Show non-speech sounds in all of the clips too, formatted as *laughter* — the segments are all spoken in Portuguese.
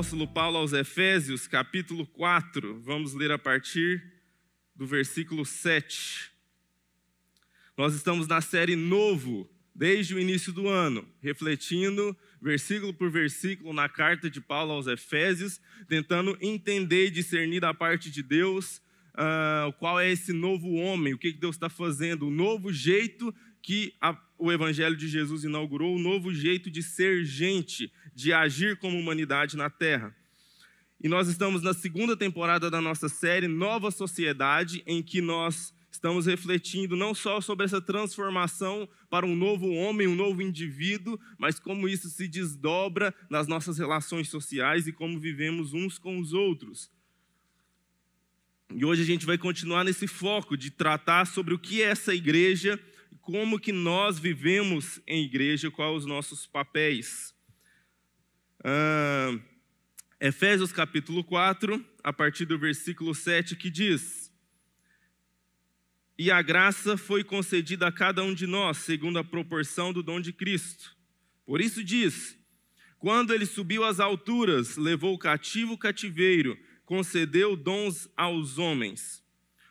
apóstolo Paulo aos Efésios, capítulo 4. Vamos ler a partir do versículo 7. Nós estamos na série Novo, desde o início do ano, refletindo versículo por versículo na carta de Paulo aos Efésios, tentando entender e discernir da parte de Deus uh, qual é esse novo homem, o que Deus está fazendo, o novo jeito que a, o Evangelho de Jesus inaugurou, o novo jeito de ser gente, de agir como humanidade na Terra. E nós estamos na segunda temporada da nossa série Nova Sociedade, em que nós estamos refletindo não só sobre essa transformação para um novo homem, um novo indivíduo, mas como isso se desdobra nas nossas relações sociais e como vivemos uns com os outros. E hoje a gente vai continuar nesse foco de tratar sobre o que é essa igreja, como que nós vivemos em igreja, quais os nossos papéis. Ah, Efésios capítulo 4, a partir do versículo 7, que diz: E a graça foi concedida a cada um de nós, segundo a proporção do dom de Cristo. Por isso diz: Quando ele subiu às alturas, levou o cativo o cativeiro concedeu dons aos homens.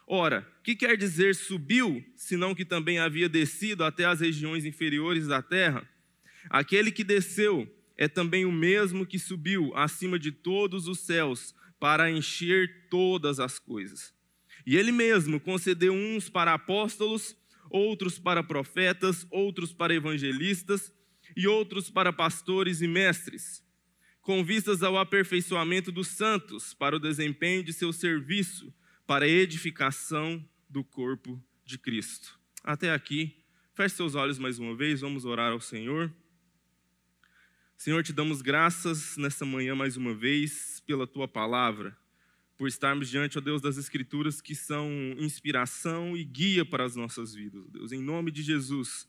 Ora, que quer dizer subiu, senão que também havia descido até as regiões inferiores da terra? Aquele que desceu é também o mesmo que subiu acima de todos os céus para encher todas as coisas. E ele mesmo concedeu uns para apóstolos, outros para profetas, outros para evangelistas e outros para pastores e mestres com vistas ao aperfeiçoamento dos santos, para o desempenho de seu serviço, para a edificação do corpo de Cristo. Até aqui, feche seus olhos mais uma vez, vamos orar ao Senhor. Senhor, te damos graças nessa manhã mais uma vez pela tua palavra, por estarmos diante, ó Deus, das Escrituras que são inspiração e guia para as nossas vidas, ó Deus. Em nome de Jesus,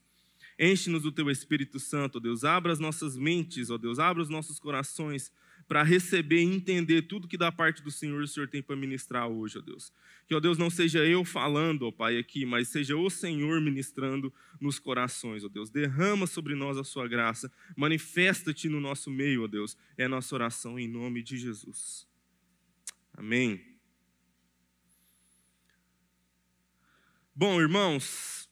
Enche-nos do teu Espírito Santo, ó Deus. Abra as nossas mentes, ó Deus. Abra os nossos corações para receber e entender tudo que da parte do Senhor o Senhor tem para ministrar hoje, ó Deus. Que, ó Deus, não seja eu falando, ó Pai, aqui, mas seja o Senhor ministrando nos corações, ó Deus. Derrama sobre nós a sua graça. Manifesta-te no nosso meio, ó Deus. É nossa oração em nome de Jesus. Amém. Bom, irmãos,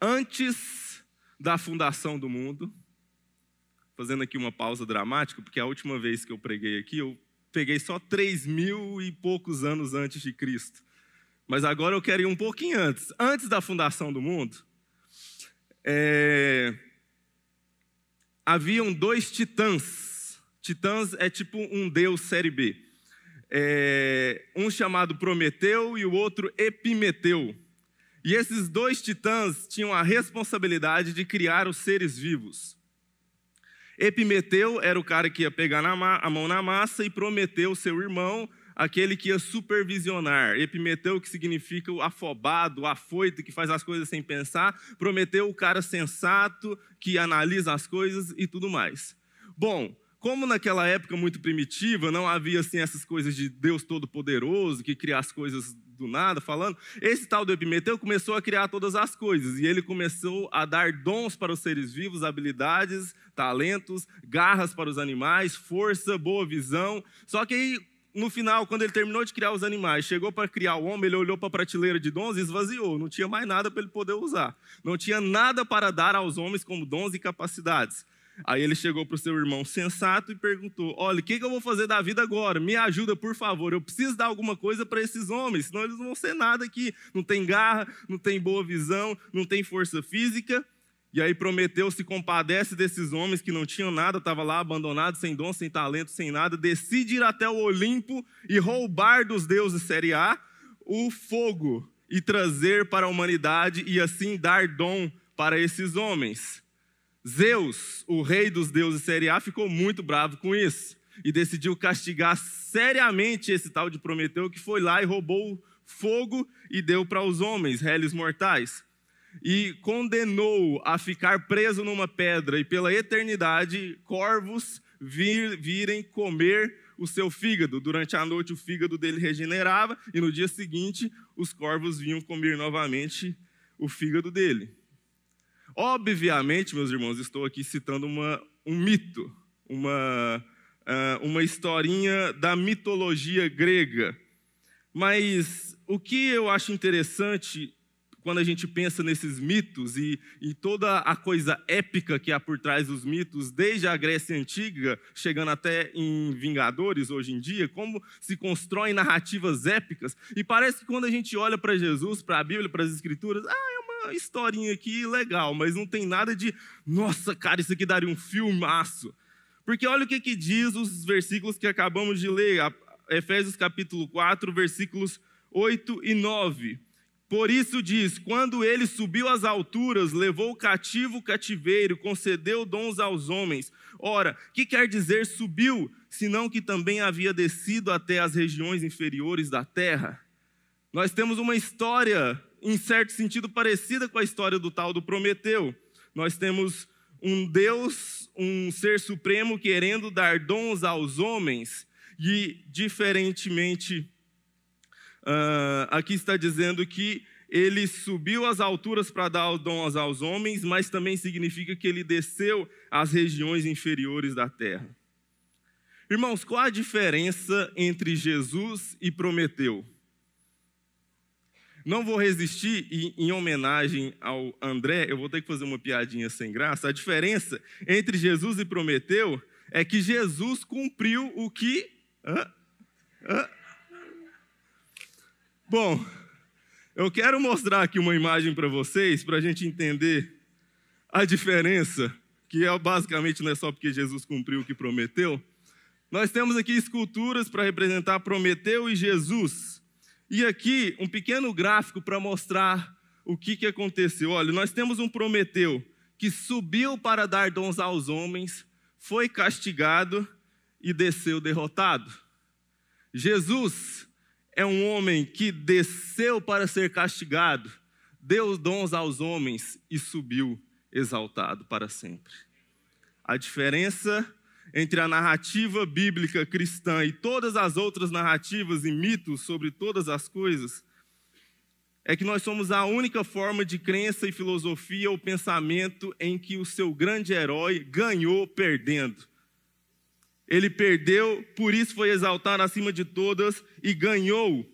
antes da fundação do mundo. Fazendo aqui uma pausa dramática, porque a última vez que eu preguei aqui, eu peguei só três mil e poucos anos antes de Cristo. Mas agora eu quero ir um pouquinho antes. Antes da fundação do mundo, é... haviam dois titãs. Titãs é tipo um deus série B. É... Um chamado Prometeu e o outro Epimeteu. E esses dois titãs tinham a responsabilidade de criar os seres vivos. Epimeteu era o cara que ia pegar a mão na massa e Prometeu, seu irmão, aquele que ia supervisionar. Epimeteu, que significa o afobado, o afoito, que faz as coisas sem pensar. Prometeu, o cara sensato, que analisa as coisas e tudo mais. Bom, como naquela época muito primitiva, não havia assim essas coisas de Deus Todo-Poderoso, que cria as coisas do nada falando, esse tal do Epimeteu começou a criar todas as coisas e ele começou a dar dons para os seres vivos, habilidades, talentos, garras para os animais, força, boa visão. Só que aí, no final, quando ele terminou de criar os animais, chegou para criar o homem, ele olhou para a prateleira de dons e esvaziou, não tinha mais nada para ele poder usar. Não tinha nada para dar aos homens como dons e capacidades. Aí ele chegou para o seu irmão sensato e perguntou: Olha, o que, que, eu vou fazer da vida agora? Me ajuda, por favor. Eu preciso dar alguma coisa para esses homens, senão eles não vão ser nada aqui. Não tem garra, não tem boa visão, não tem força física. E aí Prometeu se compadece desses homens que não tinham nada, estavam lá abandonados, sem dom, sem talento, sem nada. Decide ir até o Olimpo e roubar dos deuses Série A o fogo e trazer para a humanidade e assim dar dom para esses homens. Zeus, o rei dos deuses Série A, ficou muito bravo com isso e decidiu castigar seriamente esse tal de Prometeu que foi lá e roubou fogo e deu para os homens, réis mortais. E condenou a ficar preso numa pedra e pela eternidade corvos vir, virem comer o seu fígado. Durante a noite o fígado dele regenerava e no dia seguinte os corvos vinham comer novamente o fígado dele. Obviamente, meus irmãos, estou aqui citando uma, um mito, uma, uh, uma historinha da mitologia grega. Mas o que eu acho interessante quando a gente pensa nesses mitos e, e, toda a coisa épica que há por trás dos mitos, desde a Grécia Antiga, chegando até em Vingadores hoje em dia, como se constroem narrativas épicas. E parece que quando a gente olha para Jesus, para a Bíblia, para as Escrituras, ah, é uma historinha aqui legal, mas não tem nada de, nossa, cara, isso aqui daria um filmaço. Porque olha o que, que diz os versículos que acabamos de ler, Efésios capítulo 4, versículos 8 e 9. Por isso diz: quando ele subiu às alturas, levou o cativo o cativeiro, concedeu dons aos homens. Ora, que quer dizer subiu, senão que também havia descido até as regiões inferiores da terra? Nós temos uma história, em certo sentido, parecida com a história do tal do Prometeu. Nós temos um Deus, um ser supremo, querendo dar dons aos homens, e diferentemente Uh, aqui está dizendo que ele subiu às alturas para dar dons aos homens, mas também significa que ele desceu às regiões inferiores da terra. Irmãos, qual a diferença entre Jesus e Prometeu? Não vou resistir e, em homenagem ao André, eu vou ter que fazer uma piadinha sem graça. A diferença entre Jesus e Prometeu é que Jesus cumpriu o que. Hã? Hã? Bom, eu quero mostrar aqui uma imagem para vocês, para a gente entender a diferença, que é basicamente não é só porque Jesus cumpriu o que prometeu. Nós temos aqui esculturas para representar Prometeu e Jesus. E aqui um pequeno gráfico para mostrar o que, que aconteceu. Olha, nós temos um Prometeu que subiu para dar dons aos homens, foi castigado e desceu derrotado. Jesus é um homem que desceu para ser castigado, deu dons aos homens e subiu exaltado para sempre. A diferença entre a narrativa bíblica cristã e todas as outras narrativas e mitos sobre todas as coisas é que nós somos a única forma de crença e filosofia ou pensamento em que o seu grande herói ganhou perdendo. Ele perdeu, por isso foi exaltado acima de todas e ganhou.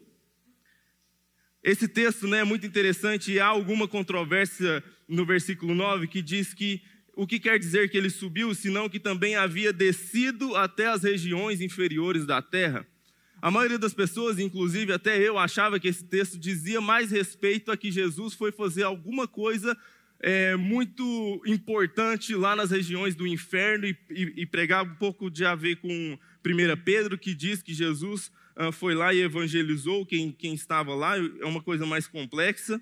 Esse texto né, é muito interessante e há alguma controvérsia no versículo 9 que diz que o que quer dizer que ele subiu, senão que também havia descido até as regiões inferiores da terra. A maioria das pessoas, inclusive até eu, achava que esse texto dizia mais respeito a que Jesus foi fazer alguma coisa é, muito importante lá nas regiões do inferno e, e, e, pregar um pouco de a ver com 1 Pedro, que diz que Jesus ah, foi lá e evangelizou quem, quem estava lá, é uma coisa mais complexa.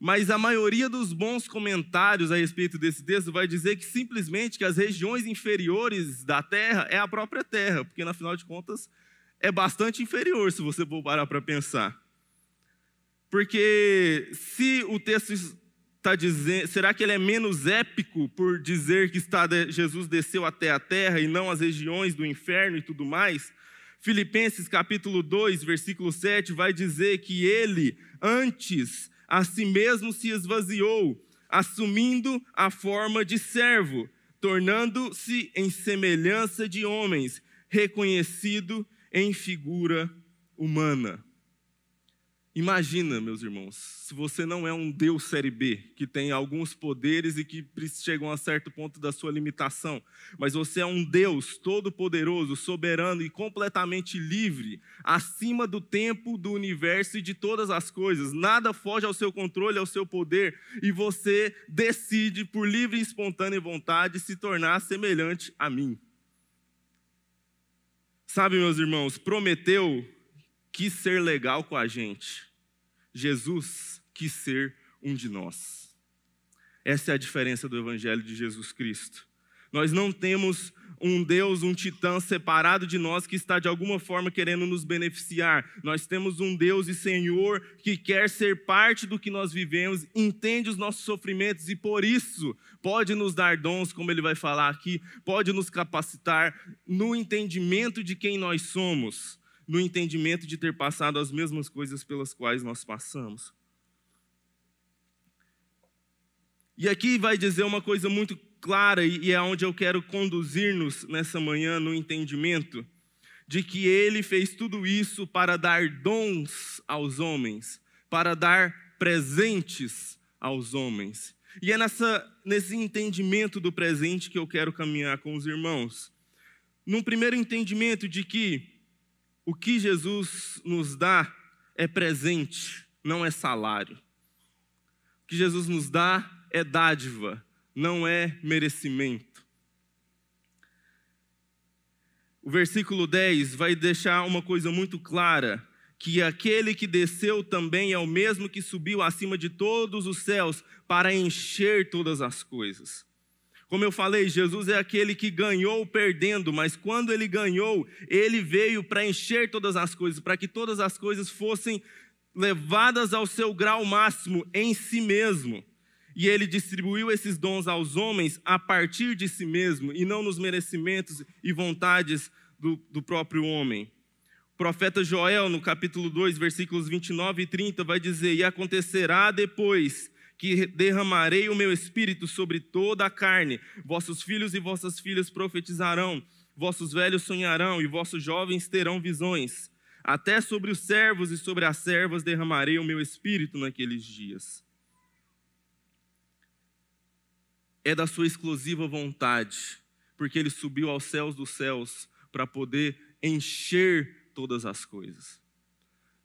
Mas a maioria dos bons comentários a respeito desse texto vai dizer que simplesmente que as regiões inferiores da terra é a própria terra, porque na final de contas é bastante inferior se você for parar para pensar. Porque se o texto está dizendo, será que ele é menos épico por dizer que está, Jesus desceu até a terra e não as regiões do inferno e tudo mais? Filipenses capítulo 2, versículo 7 vai dizer que ele antes a si mesmo se esvaziou, assumindo a forma de servo, tornando-se em semelhança de homens, reconhecido em figura humana. Imagina, meus irmãos, se você não é um Deus série B, que tem alguns poderes e que chegam a certo ponto da sua limitação, mas você é um Deus todo-poderoso, soberano e completamente livre, acima do tempo, do universo e de todas as coisas. Nada foge ao seu controle, ao seu poder, e você decide, por livre e espontânea vontade, se tornar semelhante a mim. Sabe, meus irmãos, prometeu quis ser legal com a gente Jesus quis ser um de nós. Essa é a diferença do Evangelho de Jesus Cristo. Nós não temos um Deus, um titã separado de nós que está de alguma forma querendo nos beneficiar. Nós temos um Deus e Senhor que quer ser parte do que nós vivemos, entende os nossos sofrimentos e por isso pode nos dar dons, como ele vai falar aqui, pode nos capacitar no entendimento de quem nós somos no entendimento de ter passado as mesmas coisas pelas quais nós passamos. E aqui vai dizer uma coisa muito clara e é onde eu quero conduzir-nos nessa manhã no entendimento de que ele fez tudo isso para dar dons aos homens, para dar presentes aos homens. E é nessa, nesse entendimento do presente que eu quero caminhar com os irmãos. Num primeiro entendimento de que o que Jesus nos dá é presente, não é salário. O que Jesus nos dá é dádiva, não é merecimento. O versículo 10 vai deixar uma coisa muito clara: que aquele que desceu também é o mesmo que subiu acima de todos os céus para encher todas as coisas. Como eu falei, Jesus é aquele que ganhou perdendo, mas quando ele ganhou, ele veio para encher todas as coisas, para que todas as coisas fossem levadas ao seu grau máximo em si mesmo. E ele distribuiu esses dons aos homens a partir de si mesmo, e não nos merecimentos e vontades do, do próprio homem. O profeta Joel, no capítulo 2, versículos 29 e 30, vai dizer: E acontecerá depois que derramarei o meu espírito sobre toda a carne, vossos filhos e vossas filhas profetizarão, vossos velhos sonharão e vossos jovens terão visões. Até sobre os servos e sobre as servas derramarei o meu espírito naqueles dias. É da sua exclusiva vontade, porque ele subiu aos céus dos céus para poder encher todas as coisas.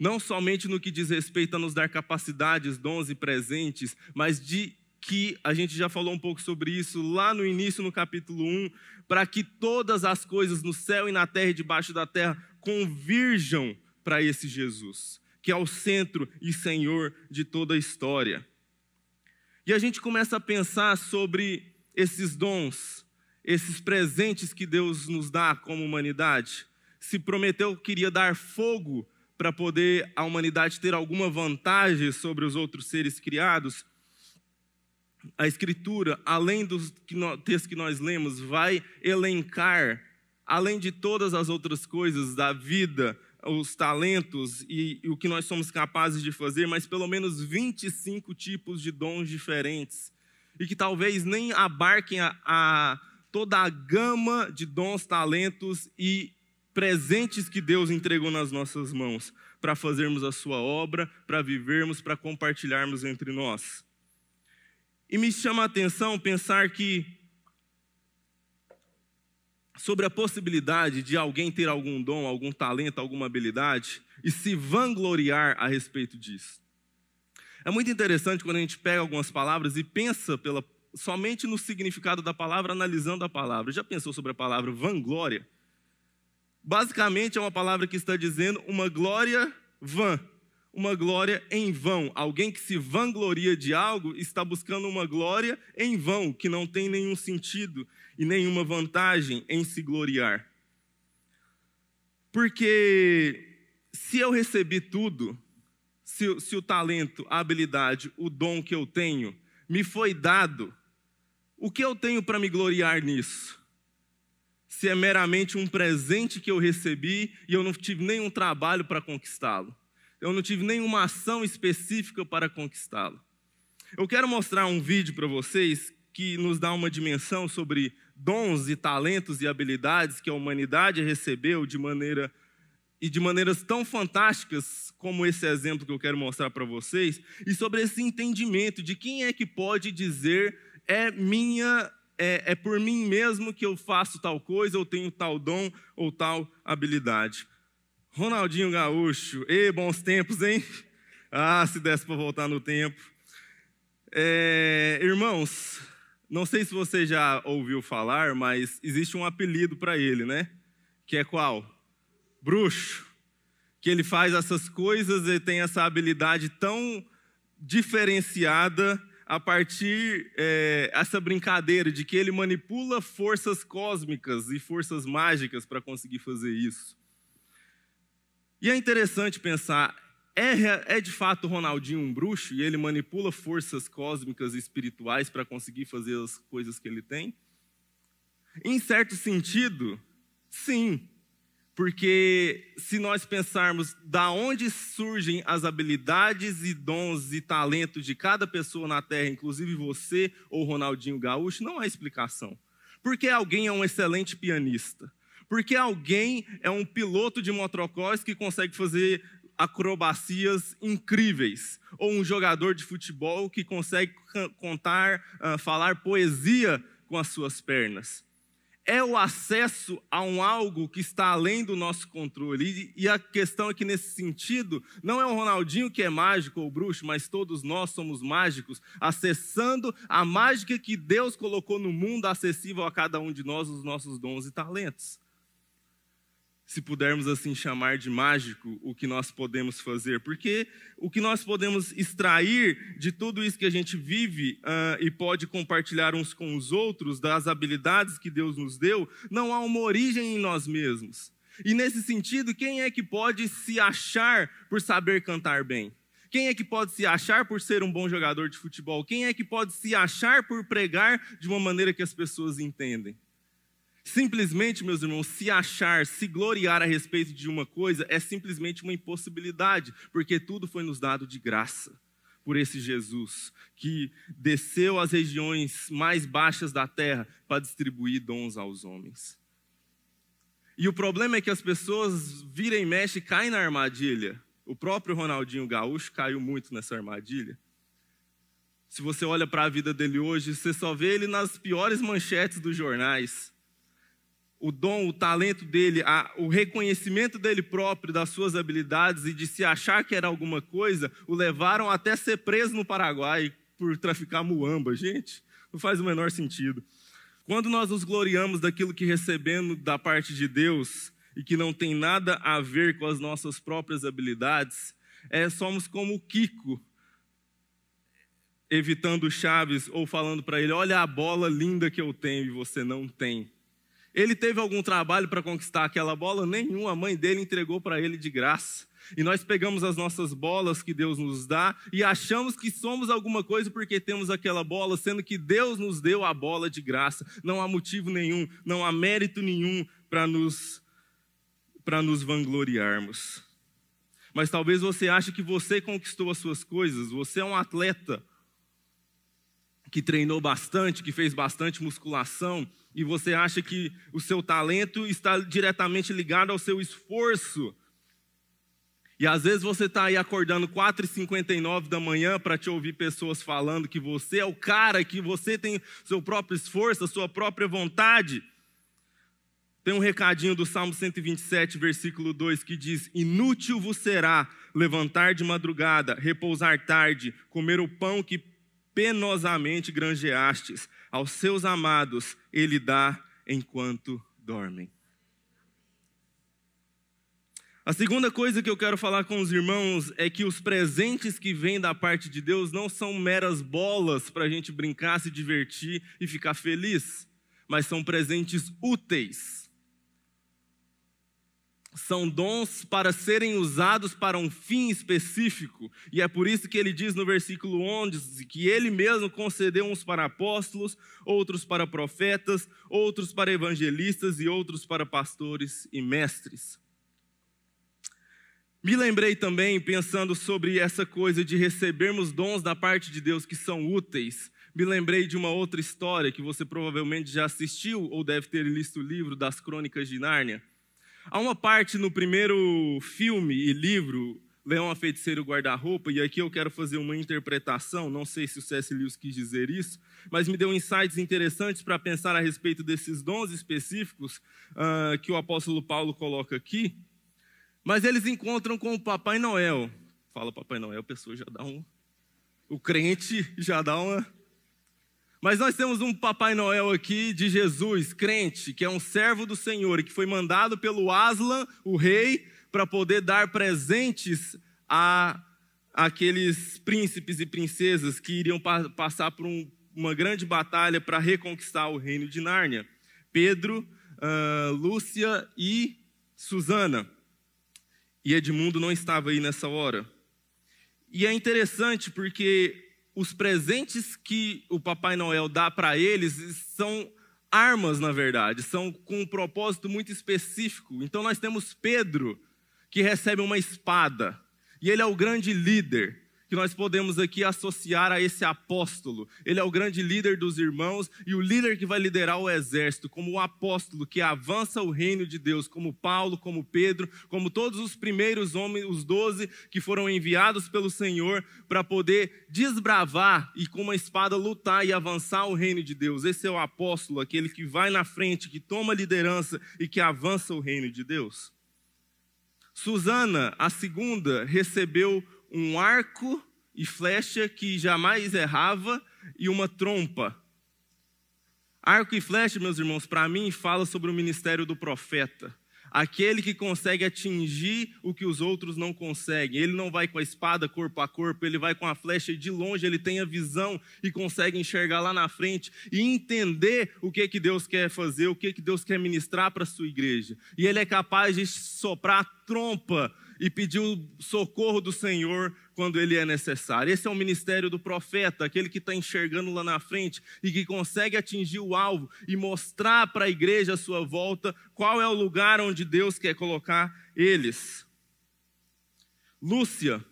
Não somente no que diz respeito a nos dar capacidades, dons e presentes, mas de que a gente já falou um pouco sobre isso lá no início, no capítulo 1, para que todas as coisas no céu e na terra e debaixo da terra convirjam para esse Jesus, que é o centro e Senhor de toda a história. E a gente começa a pensar sobre esses dons, esses presentes que Deus nos dá como humanidade. Se prometeu que queria dar fogo para poder a humanidade ter alguma vantagem sobre os outros seres criados, a Escritura, além dos textos que nós lemos, vai elencar, além de todas as outras coisas da vida, os talentos e, o que nós somos capazes de fazer, mas pelo menos 25 tipos de dons diferentes. E que talvez nem abarquem a, a toda a gama de dons, talentos e presentes que Deus entregou nas nossas mãos para fazermos a sua obra, para vivermos, para compartilharmos entre nós. E me chama a atenção pensar que sobre a possibilidade de alguém ter algum dom, algum talento, alguma habilidade e se vangloriar a respeito disso. É muito interessante quando a gente pega algumas palavras e pensa pela somente no significado da palavra, analisando a palavra. Já pensou sobre a palavra vanglória? Basicamente é uma palavra que está dizendo uma glória vã, uma glória em vão. Alguém que se vangloria de algo está buscando uma glória em vão, que não tem nenhum sentido e nenhuma vantagem em se gloriar. Porque se eu recebi tudo, se, se o talento, a habilidade, o dom que eu tenho me foi dado, o que eu tenho para me gloriar nisso? Se é meramente um presente que eu recebi e eu não tive nenhum trabalho para conquistá-lo. Eu não tive nenhuma ação específica para conquistá-lo. Eu quero mostrar um vídeo para vocês que nos dá uma dimensão sobre dons e talentos e habilidades que a humanidade recebeu de maneira e de maneiras tão fantásticas como esse exemplo que eu quero mostrar para vocês, e sobre esse entendimento de quem é que pode dizer é minha, é, é por mim mesmo que eu faço tal coisa, eu tenho tal dom ou tal habilidade. Ronaldinho Gaúcho, e bons tempos, hein? *laughs* Ah, se desse para voltar no tempo. É, irmãos, não sei se você já ouviu falar, mas existe um apelido para ele, né? Que é qual? Bruxo. Que ele faz essas coisas e tem essa habilidade tão diferenciada a partir é, essa brincadeira de que ele manipula forças cósmicas e forças mágicas para conseguir fazer isso. E é interessante pensar, é, é de fato Ronaldinho um bruxo e ele manipula forças cósmicas e espirituais para conseguir fazer as coisas que ele tem? Em certo sentido, sim, Porque se nós pensarmos da onde surgem as habilidades e dons e talentos de cada pessoa na Terra, inclusive você ou Ronaldinho Gaúcho, não há explicação. Porque alguém é um excelente pianista. Porque alguém é um piloto de motocross que consegue fazer acrobacias incríveis. Ou um jogador de futebol que consegue contar, uh, falar poesia com as suas pernas é o acesso a um algo que está além do nosso controle. E, a questão é que, nesse sentido, não é o Ronaldinho que é mágico ou bruxo, mas todos nós somos mágicos, acessando a mágica que Deus colocou no mundo, acessível a cada um de nós, os nossos dons e talentos se pudermos assim chamar de mágico, o que nós podemos fazer, porque o que nós podemos extrair de tudo isso que a gente vive uh, e pode compartilhar uns com os outros, das habilidades que Deus nos deu, não há uma origem em nós mesmos. E nesse sentido, quem é que pode se achar por saber cantar bem? Quem é que pode se achar por ser um bom jogador de futebol? Quem é que pode se achar por pregar de uma maneira que as pessoas entendem? Simplesmente, meus irmãos, se achar, se gloriar a respeito de uma coisa é simplesmente uma impossibilidade, porque tudo foi nos dado de graça por esse Jesus que desceu às regiões mais baixas da terra para distribuir dons aos homens. E o problema é que as pessoas viram e e caem na armadilha. O próprio Ronaldinho Gaúcho caiu muito nessa armadilha. Se você olha para a vida dele hoje, você só vê ele nas piores manchetes dos jornais o dom, o talento dele, a, o reconhecimento dele próprio, das suas habilidades e de se achar que era alguma coisa, o levaram até ser preso no Paraguai por traficar muamba. Gente, não faz o menor sentido. Quando nós nos gloriamos daquilo que recebemos da parte de Deus e que não tem nada a ver com as nossas próprias habilidades, é, somos como o Kiko, evitando Chaves ou falando para ele: Olha a bola linda que eu tenho e você não tem. Ele teve algum trabalho para conquistar aquela bola? Nenhum, a mãe dele entregou para ele de graça. E nós pegamos as nossas bolas que Deus nos dá e achamos que somos alguma coisa porque temos aquela bola, sendo que Deus nos deu a bola de graça. Não há motivo nenhum, não há mérito nenhum para nos para nos vangloriarmos. Mas talvez você ache que você conquistou as suas coisas, você é um atleta que treinou bastante, que fez bastante musculação, e você acha que o seu talento está diretamente ligado ao seu esforço. E às vezes você está aí acordando 4h59 da manhã para te ouvir pessoas falando que você é o cara, que você tem seu próprio esforço, a sua própria vontade. Tem um recadinho do Salmo 127, versículo 2, que diz: Inútil vos será levantar de madrugada, repousar tarde, comer o pão que penosamente granjeastes, aos seus amados ele dá enquanto dormem. A segunda coisa que eu quero falar com os irmãos é que os presentes que vêm da parte de Deus não são meras bolas para a gente brincar, se divertir e ficar feliz, mas são presentes úteis são dons para serem usados para um fim específico, e é por isso que ele diz no versículo 11 que ele mesmo concedeu uns para apóstolos, outros para profetas, outros para evangelistas e outros para pastores e mestres. Me lembrei também, pensando sobre essa coisa de recebermos dons da parte de Deus que são úteis, me lembrei de uma outra história que você provavelmente já assistiu ou deve ter lido o livro das Crônicas de Nárnia Há uma parte no primeiro filme e livro, Leão, a Feiticeira e o Guarda-Roupa, e aqui eu quero fazer uma interpretação, não sei se o C.S. Lewis quis dizer isso, mas me deu insights interessantes para pensar a respeito desses dons específicos uh, que o apóstolo Paulo coloca aqui. Mas eles encontram com o Papai Noel. Fala Papai Noel, a pessoa já dá um. O crente já dá uma mas nós temos um Papai Noel aqui de Jesus, crente, que é um servo do Senhor e que foi mandado pelo Aslan, o rei, para poder dar presentes a aqueles príncipes e princesas que iriam pa passar por um, uma grande batalha para reconquistar o reino de Nárnia. Pedro, uh, Lúcia e Susana. E Edmundo não estava aí nessa hora. E é interessante porque os presentes que o Papai Noel dá para eles são armas, na verdade, são com um propósito muito específico. Então nós temos Pedro, que recebe uma espada, e ele é o grande líder que nós podemos aqui associar a esse apóstolo. Ele é o grande líder dos irmãos e o líder que vai liderar o exército, como o apóstolo que avança o reino de Deus, como Paulo, como Pedro, como todos os primeiros homens, os doze que foram enviados pelo Senhor para poder desbravar e com uma espada lutar e avançar o reino de Deus. Esse é o apóstolo, aquele que vai na frente, que toma liderança e que avança o reino de Deus. Susana, a segunda, recebeu um arco e flecha que jamais errava e uma trompa. Arco e flecha, meus irmãos, para mim fala sobre o ministério do profeta. Aquele que consegue atingir o que os outros não conseguem. Ele não vai com a espada corpo a corpo, ele vai com a flecha e de longe ele tem a visão e consegue enxergar lá na frente e entender o que que Deus quer fazer, o que que Deus quer ministrar para a sua igreja. E ele é capaz de soprar a trompa e pedir o socorro do Senhor quando ele é necessário. Esse é o ministério do profeta, aquele que está enxergando lá na frente e que consegue atingir o alvo e mostrar para a igreja à sua volta qual é o lugar onde Deus quer colocar eles. Lúcia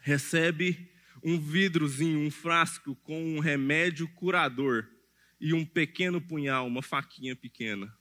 recebe um vidrozinho, um frasco com um remédio curador e um pequeno punhal, uma faquinha pequena.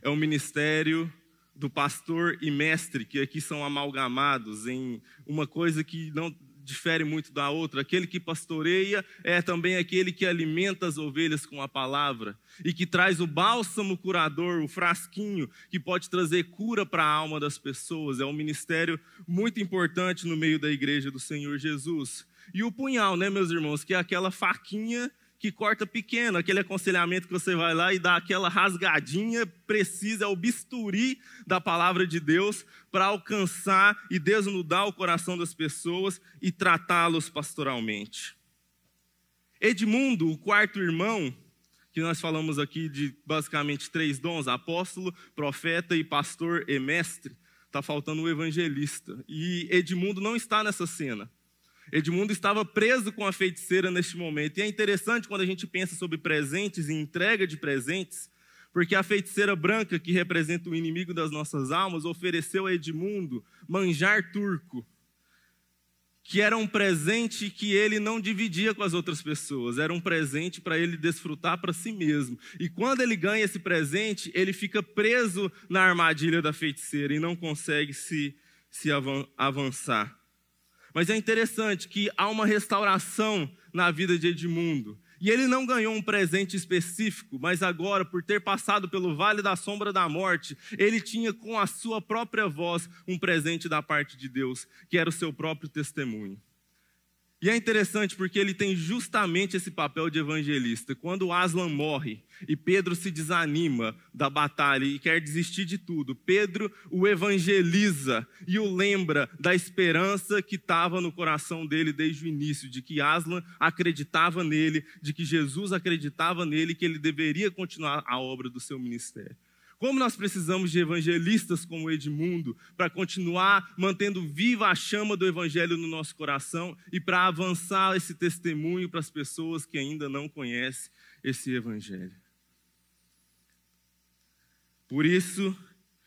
É o ministério do pastor e mestre, que aqui são amalgamados em uma coisa que não difere muito da outra. Aquele que pastoreia é também aquele que alimenta as ovelhas com a palavra e que traz o bálsamo curador, o frasquinho que pode trazer cura para a alma das pessoas. É um ministério muito importante no meio da igreja do Senhor Jesus. E o punhal, né, meus irmãos, que é aquela faquinha que corta pequeno, aquele aconselhamento que você vai lá e dá aquela rasgadinha precisa, é o bisturi da palavra de Deus para alcançar e desnudar o coração das pessoas e tratá-los pastoralmente. Edmundo, o quarto irmão, que nós falamos aqui de basicamente três dons: apóstolo, profeta e pastor e mestre. Está faltando o evangelista. E Edmundo não está nessa cena. Edmundo estava preso com a feiticeira neste momento. E é interessante quando a gente pensa sobre presentes e entrega de presentes, porque a feiticeira branca, que representa o inimigo das nossas almas, ofereceu a Edmundo manjar turco, que era um presente que ele não dividia com as outras pessoas, era um presente para ele desfrutar para si mesmo. E quando ele ganha esse presente, ele fica preso na armadilha da feiticeira e não consegue se, se avançar. Mas é interessante que há uma restauração na vida de Edmundo. E ele não ganhou um presente específico, mas agora, por ter passado pelo vale da sombra da morte, ele tinha com a sua própria voz um presente da parte de Deus, que era o seu próprio testemunho. E é interessante porque ele tem justamente esse papel de evangelista. Quando Aslan morre e Pedro se desanima da batalha e quer desistir de tudo, Pedro o evangeliza e o lembra da esperança que estava no coração dele desde o início, de que Aslan acreditava nele, de que Jesus acreditava nele, que ele deveria continuar a obra do seu ministério. Como nós precisamos de evangelistas como Edmundo para continuar mantendo viva a chama do evangelho no nosso coração e para avançar esse testemunho para as pessoas que ainda não conhecem esse evangelho. Por isso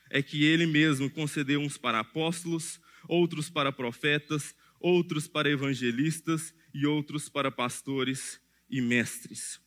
é que ele mesmo concedeu uns para apóstolos, outros para profetas, outros para evangelistas e outros para pastores e mestres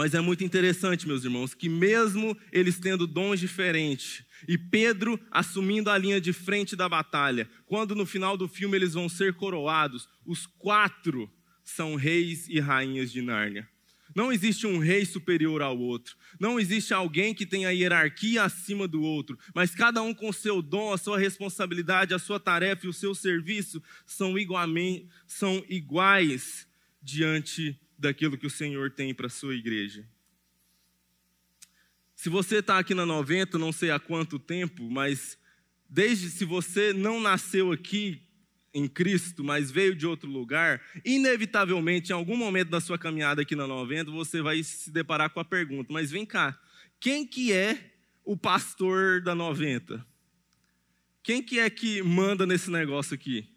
Mas é muito interessante, meus irmãos, que mesmo eles tendo dons diferentes, e Pedro assumindo a linha de frente da batalha, quando no final do filme eles vão ser coroados, os quatro são reis e rainhas de Nárnia. Não existe um rei superior ao outro. Não existe alguém que tenha hierarquia acima do outro. Mas cada um com seu dom, a sua responsabilidade, a sua tarefa e o seu serviço são, igualmente, são iguais diante daquilo que o Senhor tem para a sua igreja. Se você está aqui na 90, não sei há quanto tempo, mas desde se você não nasceu aqui em Cristo, mas veio de outro lugar, inevitavelmente, em algum momento da sua caminhada aqui na 90, você vai se deparar com a pergunta: mas vem cá, quem que é o pastor da 90? Quem que é que manda nesse negócio aqui?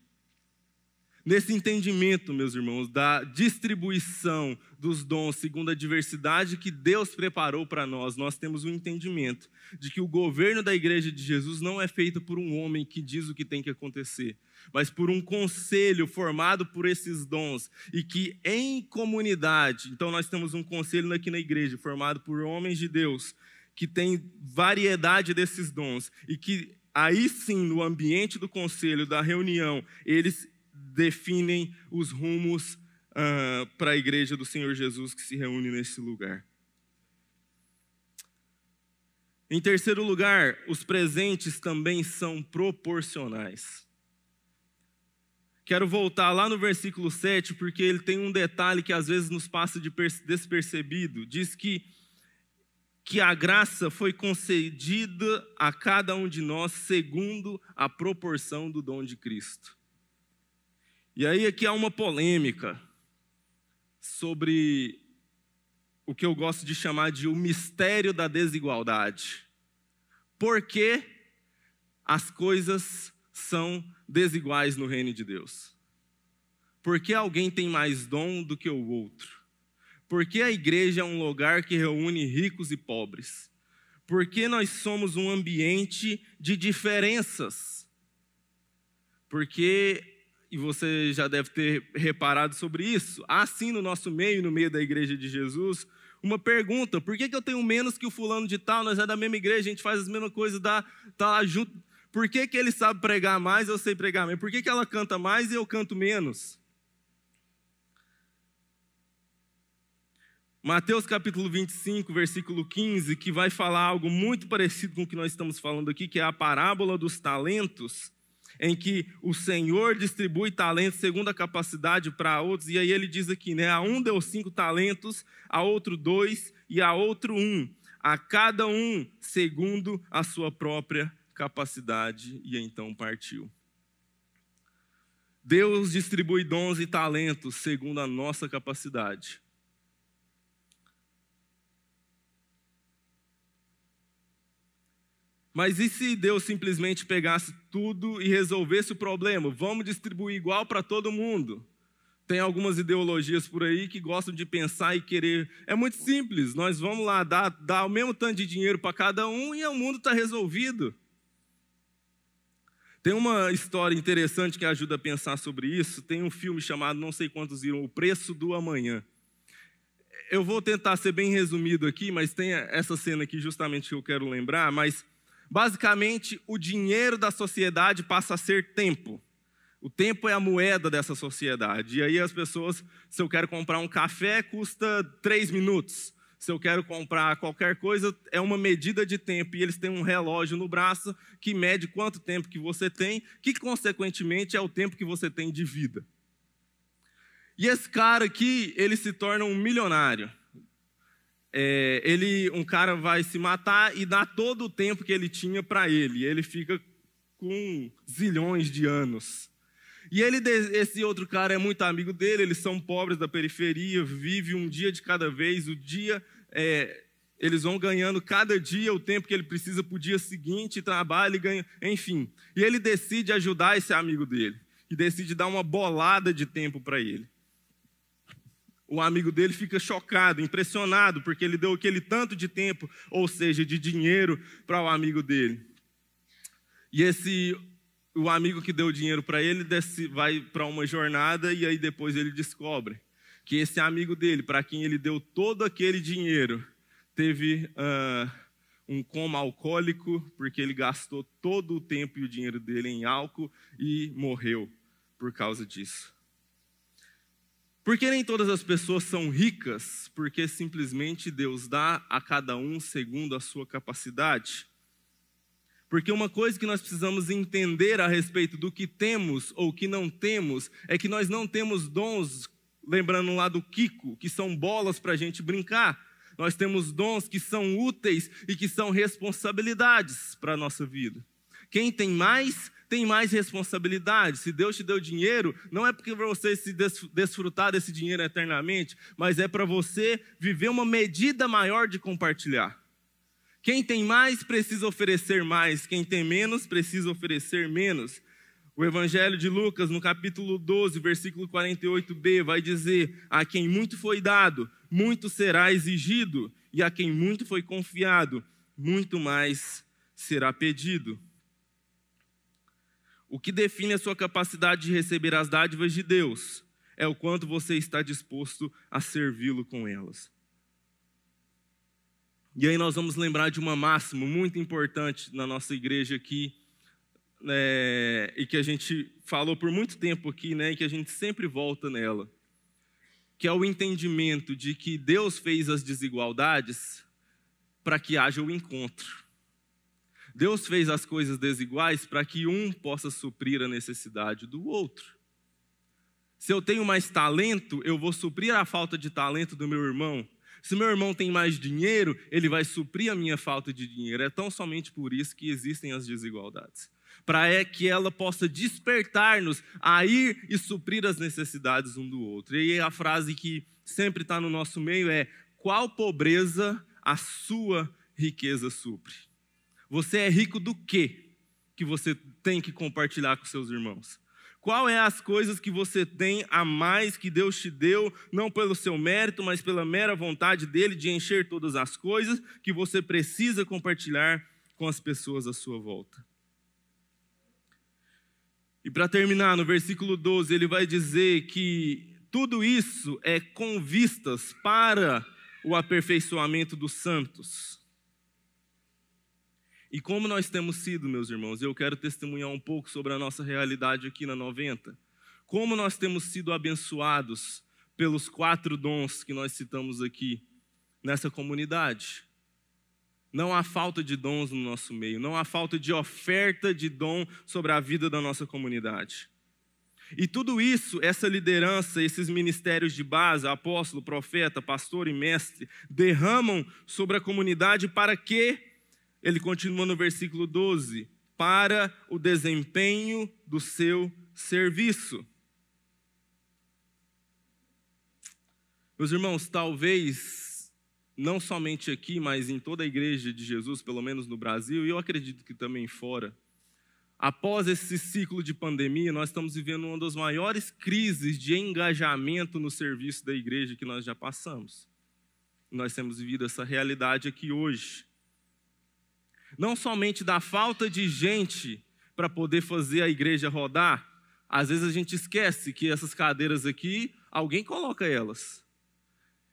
Nesse entendimento, meus irmãos, da distribuição dos dons segundo a diversidade que Deus preparou para nós, nós temos um entendimento de que o governo da igreja de Jesus não é feito por um homem que diz o que tem que acontecer, mas por um conselho formado por esses dons e que em comunidade, então nós temos um conselho aqui na igreja formado por homens de Deus que tem variedade desses dons e que aí sim no ambiente do conselho, da reunião, eles definem os rumos uh, para a igreja do Senhor Jesus que se reúne nesse lugar. Em terceiro lugar, os presentes também são proporcionais. Quero voltar lá no versículo 7, porque ele tem um detalhe que às vezes nos passa de despercebido. Diz que, que a graça foi concedida a cada um de nós segundo a proporção do dom de Cristo. E aí aqui há uma polêmica sobre o que eu gosto de chamar de o mistério da desigualdade. Por que as coisas são desiguais no reino de Deus? Por que alguém tem mais dom do que o outro? Por que a igreja é um lugar que reúne ricos e pobres? Por que nós somos um ambiente de diferenças? Porque e você já deve ter reparado sobre isso, há sim no nosso meio, no meio da igreja de Jesus, uma pergunta: por que, que eu tenho menos que o fulano de tal? Nós é da mesma igreja, a gente faz as mesmas coisas, dá, tá lá junto. Por que, que ele sabe pregar mais, eu sei pregar menos? Por que, que ela canta mais e eu canto menos? Mateus capítulo 25, versículo 15, que vai falar algo muito parecido com o que nós estamos falando aqui, que é a parábola dos talentos em que o Senhor distribui talentos segundo a capacidade para outros, e aí ele diz aqui, né? A um deu cinco talentos, a outro dois e a outro um, a cada um segundo a sua própria capacidade, e então partiu. Deus distribui dons e talentos segundo a nossa capacidade. Mas e se Deus simplesmente pegasse tudo e resolvesse o problema? Vamos distribuir igual para todo mundo. Tem algumas ideologias por aí que gostam de pensar e querer. É muito simples, nós vamos lá dar, dar o mesmo tanto de dinheiro para cada um e o mundo está resolvido. Tem uma história interessante que ajuda a pensar sobre isso. Tem um filme chamado, não sei quantos viram, O Preço do Amanhã. Eu vou tentar ser bem resumido aqui, mas tem essa cena aqui justamente que eu quero lembrar. Mas Basicamente, o dinheiro da sociedade passa a ser tempo. O tempo é a moeda dessa sociedade. E aí as pessoas, se eu quero comprar um café, custa três minutos. Se eu quero comprar qualquer coisa, é uma medida de tempo. E eles têm um relógio no braço que mede quanto tempo que você tem, que consequentemente é o tempo que você tem de vida. E esse cara aqui, ele se torna um milionário é, ele, um cara vai se matar e dá todo o tempo que ele tinha para ele. Ele fica com zilhões de anos. E ele, esse outro cara é muito amigo dele, eles são pobres da periferia, vive um dia de cada vez, o dia, é, eles vão ganhando cada dia o tempo que ele precisa para o dia seguinte, trabalha e ganha, enfim. E ele decide ajudar esse amigo dele, e decide dar uma bolada de tempo para ele o amigo dele fica chocado, impressionado, porque ele deu aquele tanto de tempo, ou seja, de dinheiro para o amigo dele. E esse o amigo que deu dinheiro para ele vai para uma jornada e aí depois ele descobre que esse amigo dele, para quem ele deu todo aquele dinheiro, teve uh, um coma alcoólico, porque ele gastou todo o tempo e o dinheiro dele em álcool e morreu por causa disso. Porque nem todas as pessoas são ricas, porque simplesmente Deus dá a cada um segundo a sua capacidade. Porque uma coisa que nós precisamos entender a respeito do que temos ou que não temos é que nós não temos dons, lembrando lá do Kiko, que são bolas para a gente brincar. Nós temos dons que são úteis e que são responsabilidades para a nossa vida. Quem tem mais tem mais responsabilidade. Se Deus te deu dinheiro, não é porque você se desfrutar desse dinheiro eternamente, mas é para você viver uma medida maior de compartilhar. Quem tem mais precisa oferecer mais, quem tem menos precisa oferecer menos. O Evangelho de Lucas, no capítulo 12, versículo 48b, vai dizer: A quem muito foi dado, muito será exigido, e a quem muito foi confiado, muito mais será pedido. O que define a sua capacidade de receber as dádivas de Deus é o quanto você está disposto a servi-lo com elas. E aí nós vamos lembrar de uma máxima muito importante na nossa igreja aqui, né, e que a gente falou por muito tempo aqui, né, e que a gente sempre volta nela, que é o entendimento de que Deus fez as desigualdades para que haja o encontro. Deus fez as coisas desiguais para que um possa suprir a necessidade do outro. Se eu tenho mais talento, eu vou suprir a falta de talento do meu irmão. Se meu irmão tem mais dinheiro, ele vai suprir a minha falta de dinheiro. É tão somente por isso que existem as desigualdades. Para é que ela possa despertar-nos a ir e suprir as necessidades um do outro. E a frase que sempre está no nosso meio é: qual pobreza a sua riqueza supre? Você é rico do quê que você tem que compartilhar com seus irmãos? Qual é as coisas que você tem a mais que Deus te deu, não pelo seu mérito, mas pela mera vontade dele de encher todas as coisas que você precisa compartilhar com as pessoas à sua volta? E para terminar, no versículo 12, ele vai dizer que tudo isso é com vistas para o aperfeiçoamento dos santos. E como nós temos sido, meus irmãos, eu quero testemunhar um pouco sobre a nossa realidade aqui na 90. Como nós temos sido abençoados pelos quatro dons que nós citamos aqui nessa comunidade. Não há falta de dons no nosso meio, não há falta de oferta de dom sobre a vida da nossa comunidade. E tudo isso, essa liderança, esses ministérios de base, apóstolo, profeta, pastor e mestre, derramam sobre a comunidade para que ele continua no versículo 12: para o desempenho do seu serviço. Meus irmãos, talvez, não somente aqui, mas em toda a igreja de Jesus, pelo menos no Brasil, e eu acredito que também fora, após esse ciclo de pandemia, nós estamos vivendo uma das maiores crises de engajamento no serviço da igreja que nós já passamos. Nós temos vivido essa realidade aqui hoje não somente da falta de gente para poder fazer a igreja rodar, às vezes a gente esquece que essas cadeiras aqui, alguém coloca elas.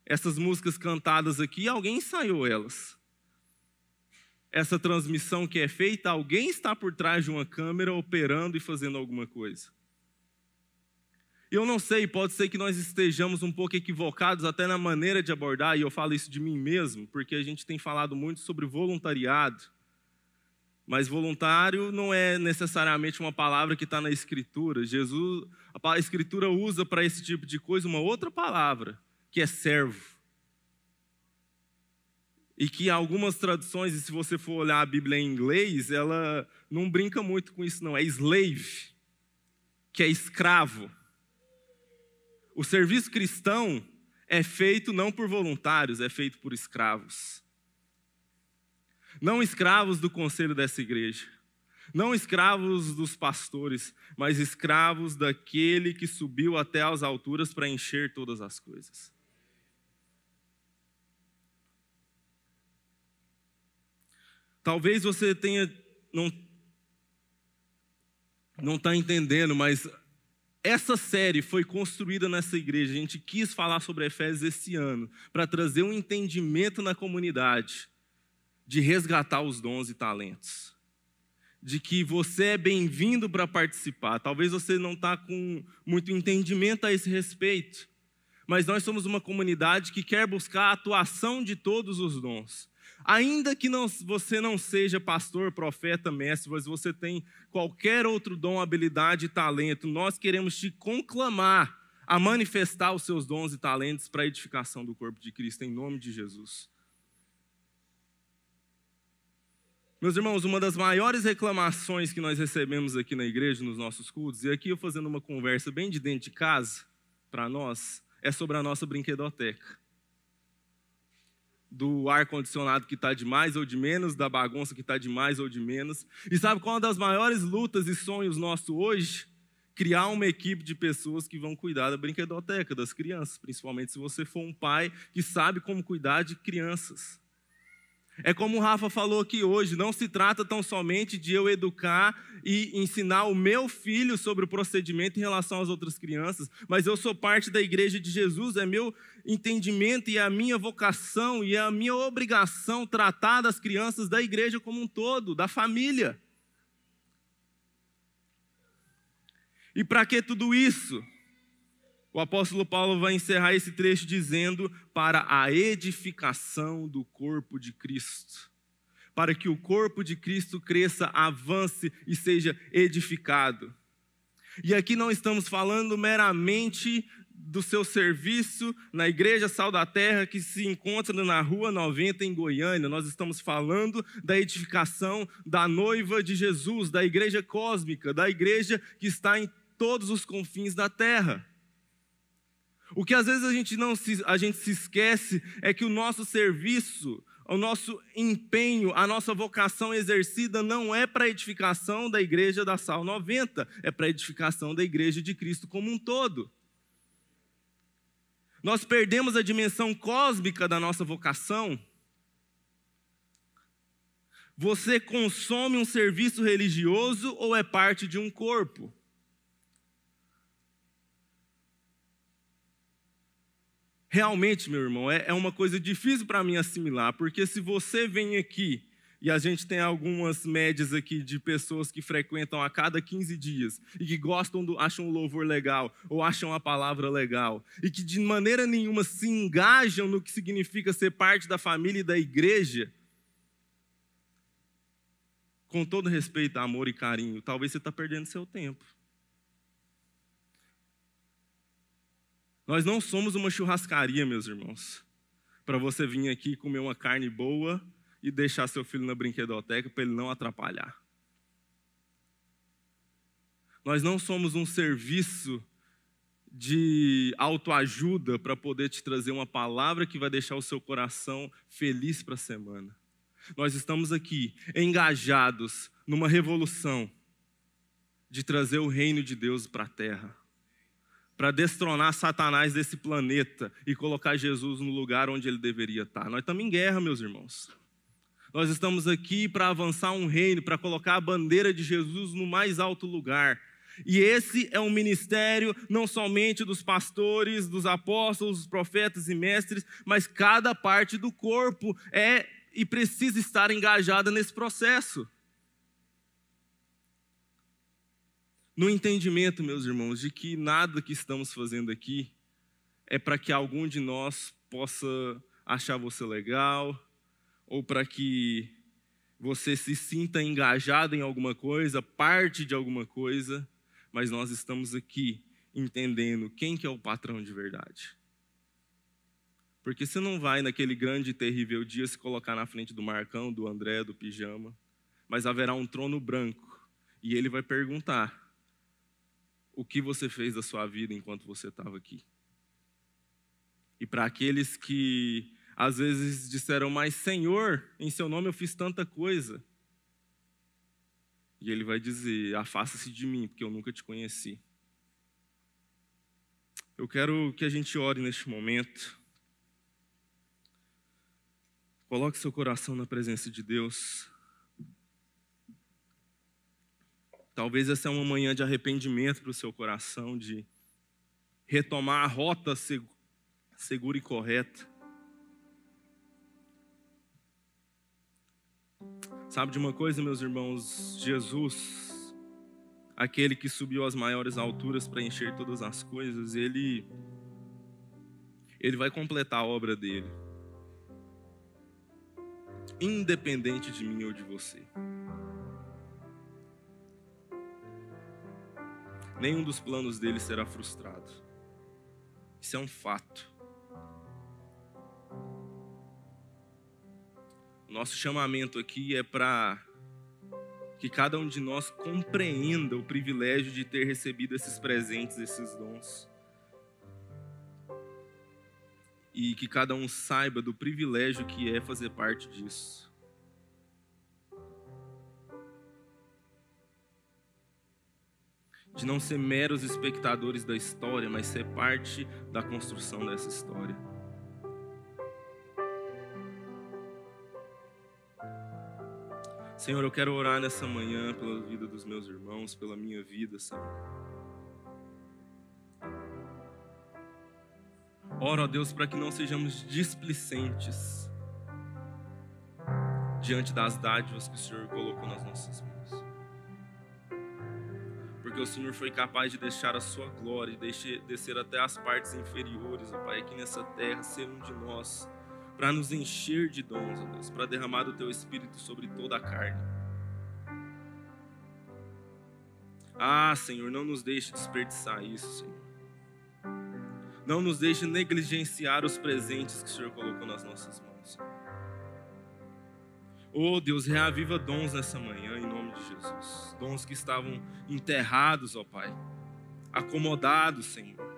Essas músicas cantadas aqui, alguém ensaiou elas. Essa transmissão que é feita, alguém está por trás de uma câmera operando e fazendo alguma coisa. Eu não sei, pode ser que nós estejamos um pouco equivocados até na maneira de abordar, e eu falo isso de mim mesmo, porque a gente tem falado muito sobre voluntariado. Mas voluntário não é necessariamente uma palavra que está na Escritura. Jesus, a Escritura usa para esse tipo de coisa uma outra palavra, que é servo. E que algumas traduções, e se você for olhar a Bíblia em inglês, ela não brinca muito com isso, não. É slave, que é escravo. O serviço cristão é feito não por voluntários, é feito por escravos. Não escravos do conselho dessa igreja, não escravos dos pastores, mas escravos daquele que subiu até as alturas para encher todas as coisas. Talvez você tenha não não está entendendo, mas essa série foi construída nessa igreja. A gente quis falar sobre Efésios esse ano para trazer um entendimento na comunidade de resgatar os dons e talentos. De que você é bem-vindo para participar. Talvez você não está com muito entendimento a esse respeito. Mas nós somos uma comunidade que quer buscar a atuação de todos os dons. Ainda que não, você não seja pastor, profeta, mestre, mas você tem qualquer outro dom, habilidade e talento, nós queremos te conclamar a manifestar os seus dons e talentos para a edificação do corpo de Cristo, em nome de Jesus. Meus irmãos, uma das maiores reclamações que nós recebemos aqui na igreja, nos nossos cultos, e aqui eu fazendo uma conversa bem de dentro de casa, para nós, é sobre a nossa brinquedoteca. do ar-condicionado que está de mais ou de menos, da bagunça que está de mais ou de menos. E sabe qual é uma das maiores lutas e sonhos nossos hoje? Criar uma equipe de pessoas que vão cuidar da brinquedoteca das crianças, principalmente se você for um pai que sabe como cuidar de crianças. É como o Rafa falou aqui hoje, não se trata tão somente de eu educar e ensinar o meu filho sobre o procedimento em relação às outras crianças, mas eu sou parte da igreja de Jesus, é meu entendimento e é a minha vocação e é a minha obrigação tratar das crianças da igreja como um todo, da família. E para que tudo isso? O apóstolo Paulo vai encerrar esse trecho dizendo: para a edificação do corpo de Cristo. Para que o corpo de Cristo cresça, avance e seja edificado. E aqui não estamos falando meramente do seu serviço na Igreja Sal da Terra, que se encontra na Rua 90, em Goiânia. Nós estamos falando da edificação da noiva de Jesus, da Igreja Cósmica, da igreja que está em todos os confins da terra. O que às vezes a gente não se, a gente se esquece é que o nosso serviço, o nosso empenho, a nossa vocação exercida não é para edificação da igreja da Sal 90, é para edificação da igreja de Cristo como um todo. Nós perdemos a dimensão cósmica da nossa vocação. Você consome um serviço religioso ou é parte de um corpo? Realmente, meu irmão, é, é uma coisa difícil para mim assimilar, porque se você vem aqui e a gente tem algumas médias aqui de pessoas que frequentam a cada 15 dias e que gostam, do, acham o louvor legal ou acham a palavra legal e que de maneira nenhuma se engajam no que significa ser parte da família e da igreja. Com todo respeito, amor e carinho, talvez você está perdendo seu tempo. Nós não somos uma churrascaria, meus irmãos, para você vir aqui comer uma carne boa e deixar seu filho na brinquedoteca para ele não atrapalhar. Nós não somos um serviço de autoajuda para poder te trazer uma palavra que vai deixar o seu coração feliz para a semana. Nós estamos aqui engajados numa revolução de trazer o reino de Deus para a terra para destronar Satanás desse planeta e colocar Jesus no lugar onde ele deveria estar. Nós estamos em guerra, meus irmãos. Nós estamos aqui para avançar um reino, para colocar a bandeira de Jesus no mais alto lugar. E esse é um ministério não somente dos pastores, dos apóstolos, dos profetas e mestres, mas cada parte do corpo é e precisa estar engajada nesse processo. No entendimento, meus irmãos, de que nada que estamos fazendo aqui é para que algum de nós possa achar você legal, ou para que você se sinta engajado em alguma coisa, parte de alguma coisa, mas nós estamos aqui entendendo quem que é o patrão de verdade. Porque você não vai naquele grande e terrível dia se colocar na frente do Marcão, do André, do Pijama, mas haverá um trono branco e ele vai perguntar: o que você fez da sua vida enquanto você estava aqui. E para aqueles que às vezes disseram, mas Senhor, em seu nome eu fiz tanta coisa. E ele vai dizer: afasta-se de mim, porque eu nunca te conheci. Eu quero que a gente ore neste momento. Coloque seu coração na presença de Deus. Talvez essa é uma manhã de arrependimento para o seu coração, de retomar a rota segura e correta. Sabe de uma coisa, meus irmãos? Jesus, aquele que subiu às maiores alturas para encher todas as coisas, ele ele vai completar a obra dele. Independente de mim ou de você. Nenhum dos planos dele será frustrado. Isso é um fato. Nosso chamamento aqui é para que cada um de nós compreenda o privilégio de ter recebido esses presentes, esses dons. e que cada um saiba do privilégio que é fazer parte disso. De não ser meros espectadores da história, mas ser parte da construção dessa história. Senhor, eu quero orar nessa manhã pela vida dos meus irmãos, pela minha vida, Senhor. Oro a Deus para que não sejamos displicentes diante das dádivas que o Senhor colocou nas nossas mãos. Porque o Senhor foi capaz de deixar a sua glória e descer até as partes inferiores, ó Pai, aqui nessa terra, ser um de nós para nos encher de dons, ó Deus, para derramar o teu espírito sobre toda a carne. Ah, Senhor, não nos deixe desperdiçar isso, Senhor. Não nos deixe negligenciar os presentes que o Senhor colocou nas nossas mãos. Oh Deus, reaviva dons nessa manhã, em nome de Jesus. Dons que estavam enterrados, ó Pai, acomodados, Senhor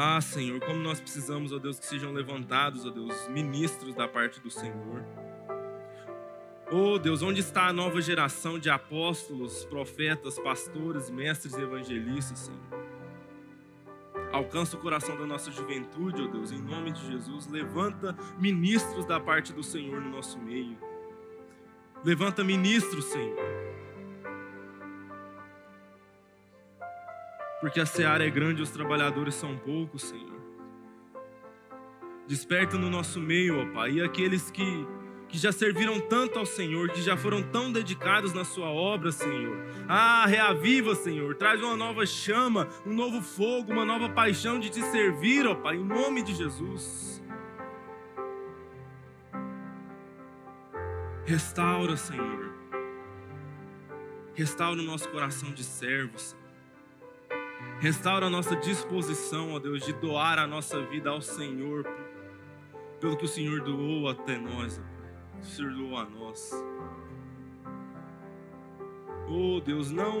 ah, Senhor, como nós precisamos, ó Deus, que sejam levantados, ó Deus, ministros da parte do Senhor. Oh Deus, onde está a nova geração de apóstolos, profetas, pastores, mestres e evangelistas, Senhor? Alcança o coração da nossa juventude, ó oh Deus, em nome de Jesus. Levanta ministros da parte do Senhor no nosso meio. Levanta ministros, Senhor porque a seara é grande e os trabalhadores são poucos, Senhor. Desperta no nosso meio, ó Pai, e aqueles que, que já serviram tanto ao Senhor, que já foram tão dedicados na Sua obra, Senhor. Ah, reaviva, Senhor, traz uma nova chama, um novo fogo, uma nova paixão de te servir, ó Pai, em nome de Jesus. Restaura, Senhor. Restaura o nosso coração de servo, Senhor. Restaura a nossa disposição, ó Deus, de doar a nossa vida ao Senhor, pelo que o Senhor doou até nós, ó Doou a nós. Oh Deus, não,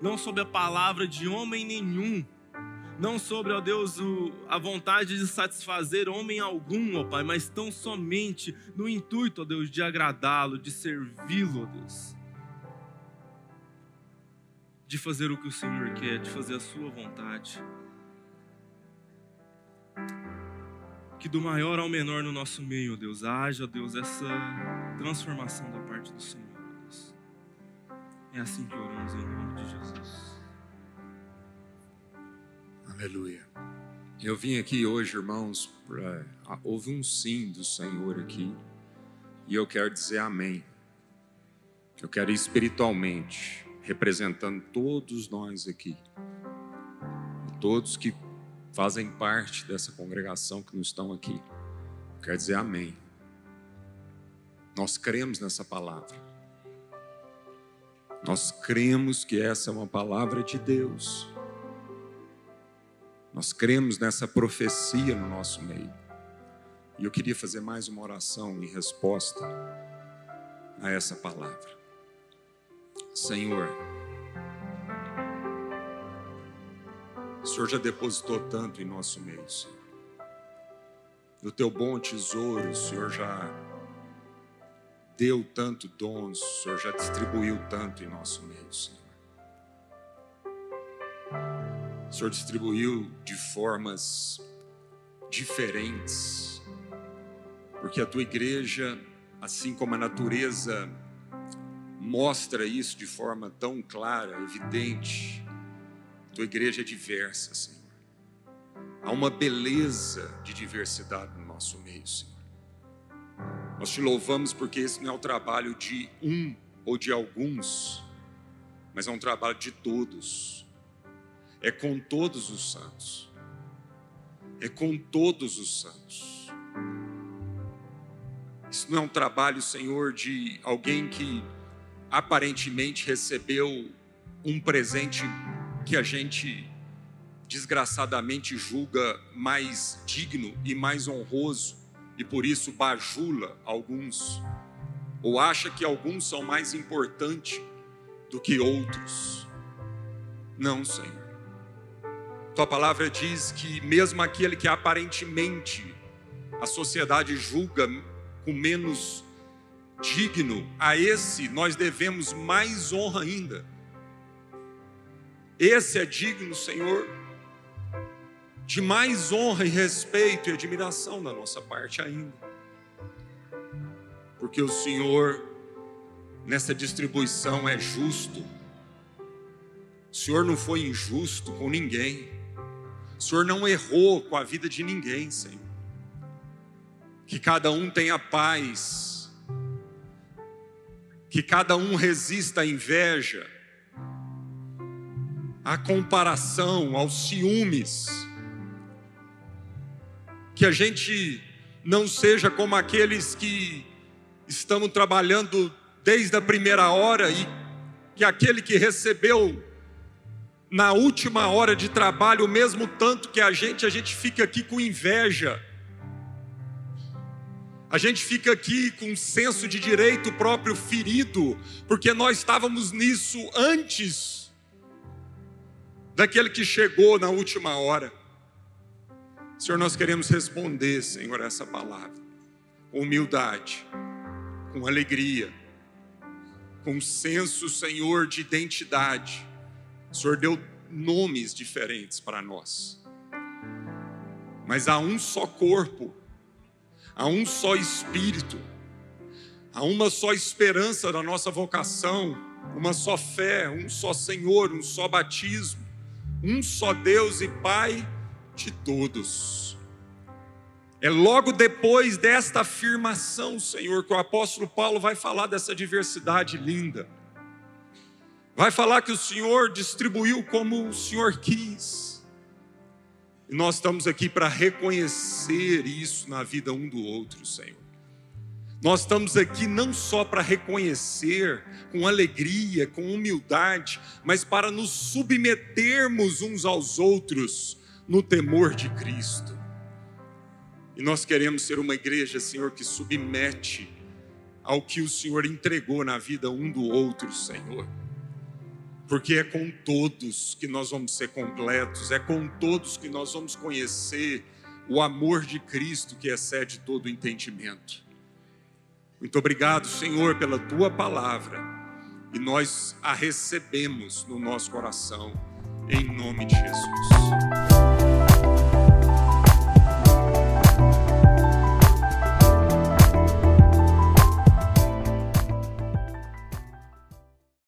não sobre a palavra de homem nenhum, não sobre, ó Deus, o, a vontade de satisfazer homem algum, ó Pai, mas tão somente no intuito, ó Deus, de agradá-lo, de servi-lo, ó Deus de fazer o que o Senhor quer, de fazer a Sua vontade. Que do maior ao menor no nosso meio, Deus, haja, Deus, essa transformação da parte do Senhor, Deus. É assim que oramos em nome de Jesus. Aleluia. Eu vim aqui hoje, irmãos, para houve um sim do Senhor aqui, e eu quero dizer amém. Eu quero espiritualmente representando todos nós aqui, todos que fazem parte dessa congregação que não estão aqui. Quer dizer amém. Nós cremos nessa palavra. Nós cremos que essa é uma palavra de Deus. Nós cremos nessa profecia no nosso meio. E eu queria fazer mais uma oração em resposta a essa palavra. Senhor, o Senhor já depositou tanto em nosso meio, Senhor. No teu bom tesouro, o Senhor já deu tanto dons, o Senhor já distribuiu tanto em nosso meio, Senhor. O Senhor distribuiu de formas diferentes, porque a tua igreja, assim como a natureza mostra isso de forma tão clara, evidente. Tua igreja é diversa, Senhor. Há uma beleza de diversidade no nosso meio, Senhor. Nós te louvamos porque esse não é o trabalho de um ou de alguns, mas é um trabalho de todos. É com todos os santos. É com todos os santos. Isso não é um trabalho, Senhor, de alguém que aparentemente recebeu um presente que a gente desgraçadamente julga mais digno e mais honroso e por isso bajula alguns ou acha que alguns são mais importantes do que outros. Não, Senhor. Tua palavra diz que mesmo aquele que aparentemente a sociedade julga com menos digno, a esse nós devemos mais honra ainda. Esse é digno, Senhor, de mais honra e respeito e admiração da nossa parte ainda. Porque o Senhor, nessa distribuição, é justo. O Senhor não foi injusto com ninguém. O Senhor não errou com a vida de ninguém, Senhor. Que cada um tenha paz. Que cada um resista à inveja, à comparação, aos ciúmes que a gente não seja como aqueles que estamos trabalhando desde a primeira hora e que aquele que recebeu na última hora de trabalho o mesmo tanto que a gente, a gente fica aqui com inveja. A gente fica aqui com um senso de direito próprio ferido, porque nós estávamos nisso antes daquele que chegou na última hora. Senhor, nós queremos responder, Senhor, essa palavra. Com humildade, com alegria, com senso, Senhor, de identidade. O Senhor deu nomes diferentes para nós. Mas há um só corpo, há um só espírito, há uma só esperança da nossa vocação, uma só fé, um só Senhor, um só batismo, um só Deus e Pai de todos. É logo depois desta afirmação, Senhor, que o apóstolo Paulo vai falar dessa diversidade linda. Vai falar que o Senhor distribuiu como o Senhor quis. E nós estamos aqui para reconhecer isso na vida um do outro, Senhor. Nós estamos aqui não só para reconhecer com alegria, com humildade, mas para nos submetermos uns aos outros no temor de Cristo. E nós queremos ser uma igreja, Senhor, que submete ao que o Senhor entregou na vida um do outro, Senhor. Porque é com todos que nós vamos ser completos, é com todos que nós vamos conhecer o amor de Cristo que excede todo entendimento. Muito obrigado, Senhor, pela tua palavra. E nós a recebemos no nosso coração, em nome de Jesus.